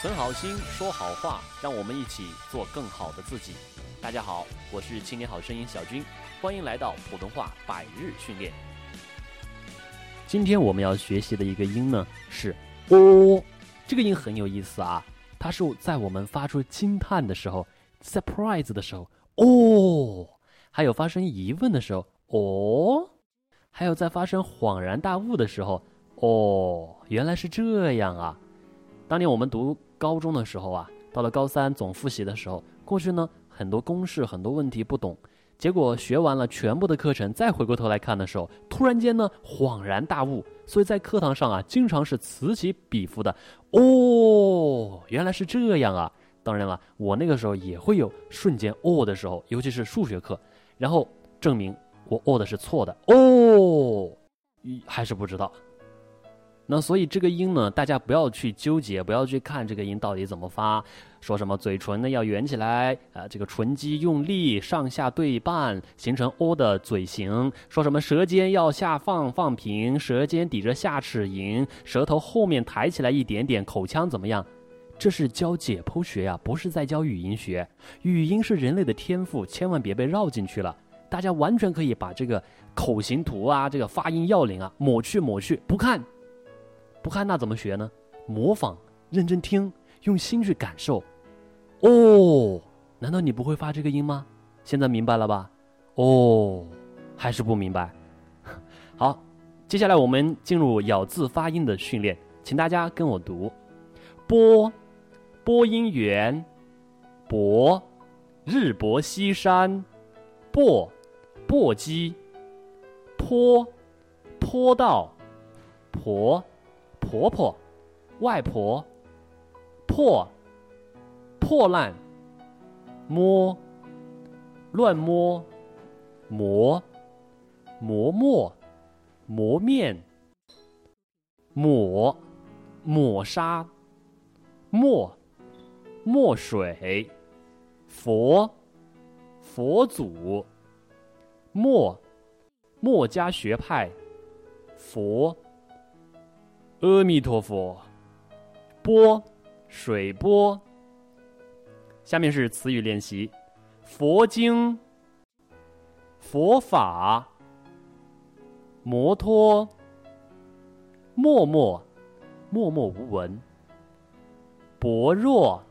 存好心，说好话，让我们一起做更好的自己。大家好，我是青年好声音小军，欢迎来到普通话百日训练。今天我们要学习的一个音呢是“哦”，这个音很有意思啊，它是在我们发出惊叹的时候、surprise 的时候“哦”，还有发生疑问的时候“哦”，还有在发生恍然大悟的时候“哦”，原来是这样啊！当年我们读。高中的时候啊，到了高三总复习的时候，过去呢很多公式很多问题不懂，结果学完了全部的课程，再回过头来看的时候，突然间呢恍然大悟，所以在课堂上啊，经常是此起彼伏的。哦，原来是这样啊！当然了，我那个时候也会有瞬间哦的时候，尤其是数学课，然后证明我哦的是错的。哦，还是不知道。那所以这个音呢，大家不要去纠结，不要去看这个音到底怎么发。说什么嘴唇呢要圆起来啊，这个唇肌用力上下对半，形成 O 的嘴型。说什么舌尖要下放放平，舌尖抵着下齿龈，舌头后面抬起来一点点，口腔怎么样？这是教解剖学呀，不是在教语音学。语音是人类的天赋，千万别被绕进去了。大家完全可以把这个口型图啊，这个发音要领啊抹去抹去，不看。不看那怎么学呢？模仿，认真听，用心去感受。哦，难道你不会发这个音吗？现在明白了吧？哦，还是不明白？好，接下来我们进入咬字发音的训练，请大家跟我读：波，播音员；薄，日薄西山；簸，簸箕；坡，坡道；婆。婆婆，外婆，破，破烂，摸，乱摸，磨，磨墨，磨面，抹，抹杀，墨，墨水，佛，佛祖，墨，墨家学派，佛。阿弥陀佛，波，水波。下面是词语练习：佛经、佛法、摩托、默默、默默无闻、薄弱、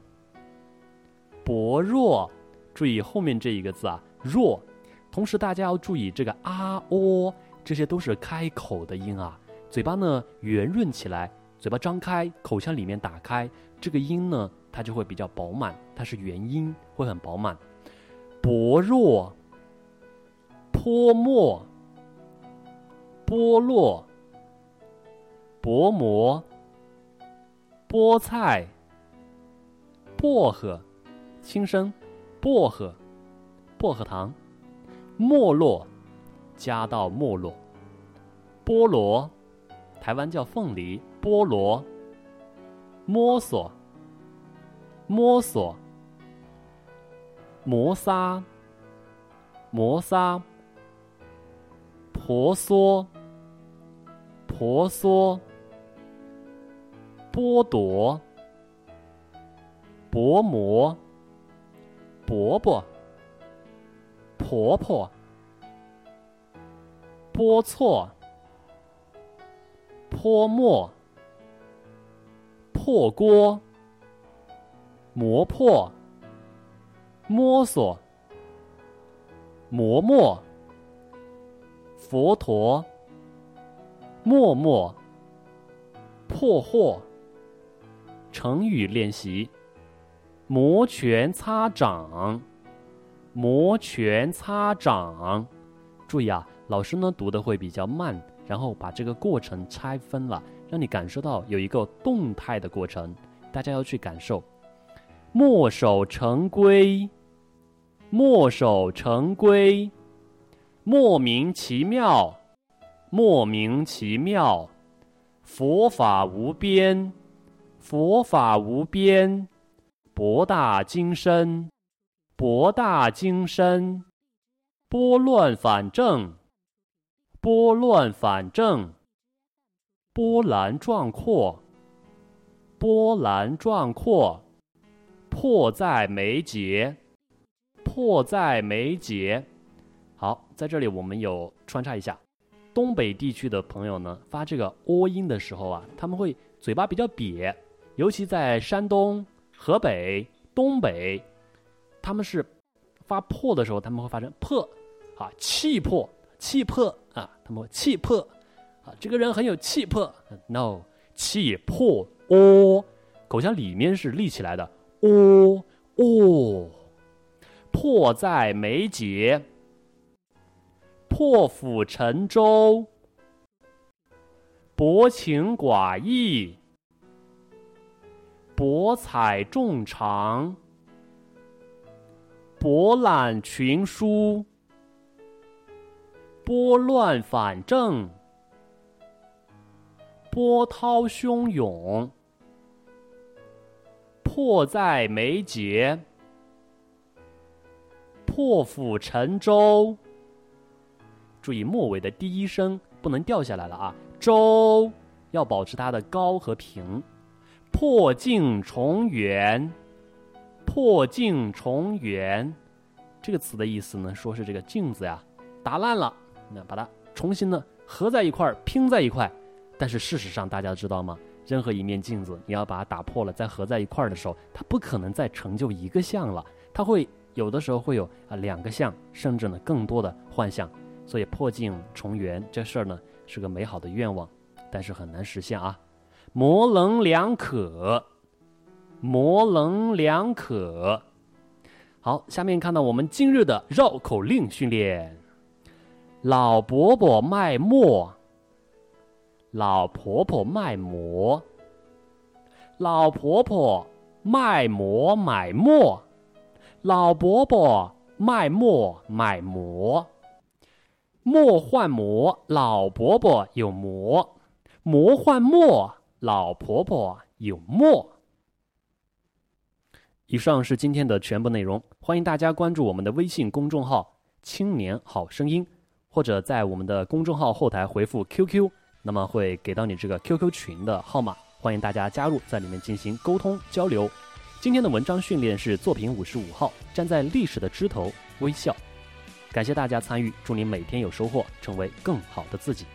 薄弱。注意后面这一个字啊，弱。同时大家要注意这个啊、哦，这些都是开口的音啊。嘴巴呢圆润起来，嘴巴张开，口腔里面打开，这个音呢它就会比较饱满，它是元音，会很饱满。薄弱、泼墨、剥落、薄膜、菠菜、薄荷，轻声，薄荷，薄荷糖，没落，加到没落，菠萝。台湾叫凤梨、菠萝、摸索、摸索、摩擦、摩擦、婆娑、婆娑、剥夺、薄膜、伯伯、婆婆、波错。泼墨、破锅、磨破、摸索、磨墨、佛陀、默默、破获。成语练习：摩拳擦掌。摩拳擦掌。注意啊，老师呢读的会比较慢。然后把这个过程拆分了，让你感受到有一个动态的过程，大家要去感受。墨守成规，墨守成规，莫名其妙，莫名其妙，佛法无边，佛法无边，博大精深，博大精深，拨乱反正。拨乱反正，波澜壮阔，波澜壮阔，迫在眉睫，迫在眉睫。好，在这里我们有穿插一下，东北地区的朋友呢，发这个 o 音的时候啊，他们会嘴巴比较瘪，尤其在山东、河北、东北，他们是发破的时候，他们会发成破，啊，气魄，气魄啊，他们会气魄啊。这个人很有气魄，no，气魄哦，口腔里面是立起来的哦哦，迫在眉睫，破釜沉舟，薄情寡义，博采众长，博览群书，拨乱反正。波涛汹涌，迫在眉睫，破釜沉舟。注意末尾的第一声不能掉下来了啊！舟要保持它的高和平。破镜重圆，破镜重圆，这个词的意思呢，说是这个镜子呀打烂了，那把它重新呢合在一块儿，拼在一块。但是事实上，大家知道吗？任何一面镜子，你要把它打破了，再合在一块儿的时候，它不可能再成就一个像了，它会有的时候会有啊两个像，甚至呢更多的幻象。所以破镜重圆这事儿呢是个美好的愿望，但是很难实现啊，模棱两可，模棱两可。好，下面看到我们今日的绕口令训练，老伯伯卖馍。老婆婆卖馍，老婆婆卖馍买馍，老伯伯卖馍买馍，馍换馍，老伯伯有馍；馍换馍，老婆婆有馍。以上是今天的全部内容，欢迎大家关注我们的微信公众号“青年好声音”，或者在我们的公众号后台回复 “QQ”。那么会给到你这个 QQ 群的号码，欢迎大家加入，在里面进行沟通交流。今天的文章训练是作品五十五号，站在历史的枝头微笑。感谢大家参与，祝你每天有收获，成为更好的自己。